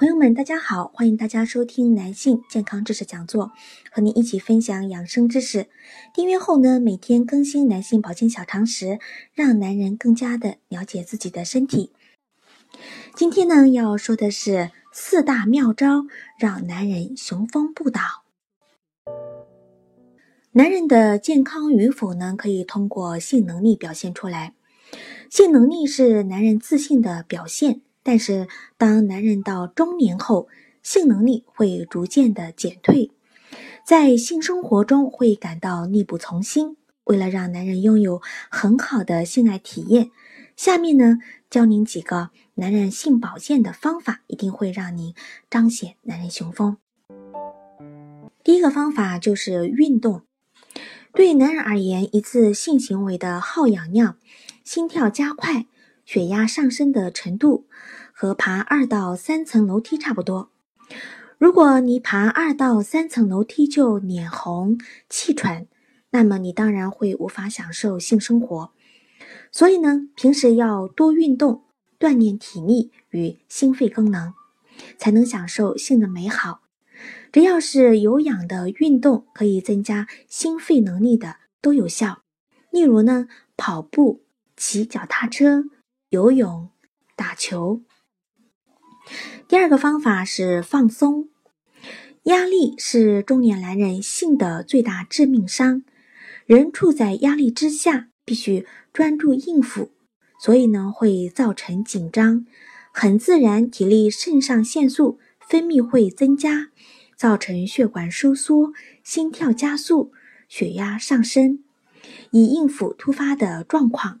朋友们，大家好，欢迎大家收听男性健康知识讲座，和您一起分享养生知识。订阅后呢，每天更新男性保健小常识，让男人更加的了解自己的身体。今天呢，要说的是四大妙招，让男人雄风不倒。男人的健康与否呢，可以通过性能力表现出来。性能力是男人自信的表现。但是，当男人到中年后，性能力会逐渐的减退，在性生活中会感到力不从心。为了让男人拥有很好的性爱体验，下面呢教您几个男人性保健的方法，一定会让您彰显男人雄风。第一个方法就是运动。对男人而言，一次性行为的耗氧量、心跳加快。血压上升的程度和爬二到三层楼梯差不多。如果你爬二到三层楼梯就脸红气喘，那么你当然会无法享受性生活。所以呢，平时要多运动，锻炼体力与心肺功能，才能享受性的美好。只要是有氧的运动，可以增加心肺能力的都有效。例如呢，跑步、骑脚踏车。游泳、打球。第二个方法是放松。压力是中年男人性的最大致命伤。人处在压力之下，必须专注应付，所以呢会造成紧张，很自然，体力肾上腺素分泌会增加，造成血管收缩、心跳加速、血压上升，以应付突发的状况。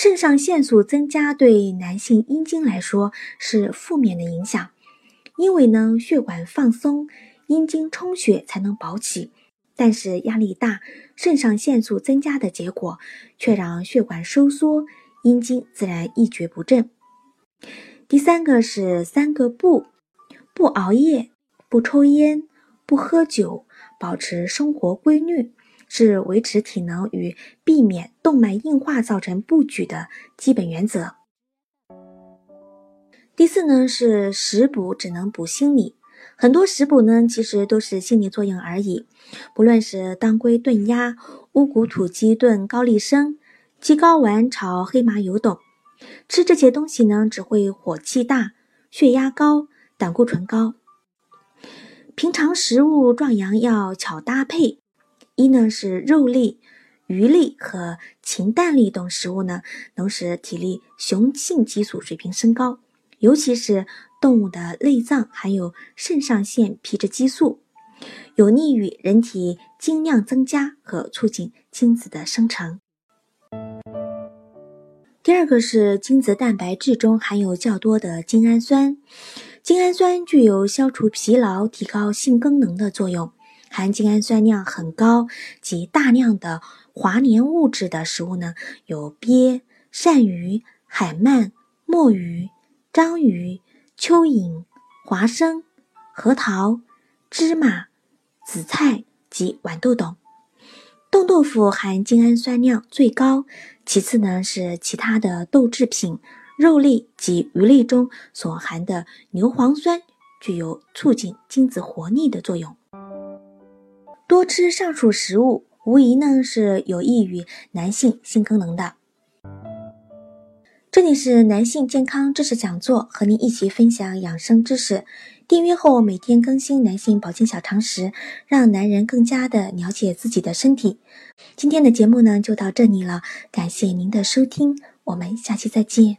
肾上腺素增加对男性阴茎来说是负面的影响，因为呢血管放松，阴茎充血才能保起。但是压力大，肾上腺素增加的结果却让血管收缩，阴茎自然一蹶不振。第三个是三个不：不熬夜，不抽烟，不喝酒，保持生活规律。是维持体能与避免动脉硬化造成不举的基本原则。第四呢是食补只能补心理，很多食补呢其实都是心理作用而已。不论是当归炖鸭、乌骨土鸡炖高丽参、鸡睾丸炒黑麻油等，吃这些东西呢只会火气大、血压高、胆固醇高。平常食物壮阳要巧搭配。一呢是肉类、鱼类和禽蛋类等食物呢，能使体力雄性激素水平升高，尤其是动物的内脏含有肾上腺皮质激素，有利于人体精量增加和促进精子的生成。第二个是精子蛋白质中含有较多的精氨酸，精氨酸具有消除疲劳、提高性功能的作用。含精氨酸量很高及大量的华黏物质的食物呢，有鳖、鳝鱼、海鳗、墨鱼、章鱼、蚯蚓、花生、核桃、芝麻、紫菜及豌豆等。冻豆腐含精氨酸量最高，其次呢是其他的豆制品、肉类及鱼类中所含的牛磺酸，具有促进精子活力的作用。多吃上述食物，无疑呢是有益于男性性功能的。这里是男性健康知识讲座，和您一起分享养生知识。订阅后每天更新男性保健小常识，让男人更加的了解自己的身体。今天的节目呢就到这里了，感谢您的收听，我们下期再见。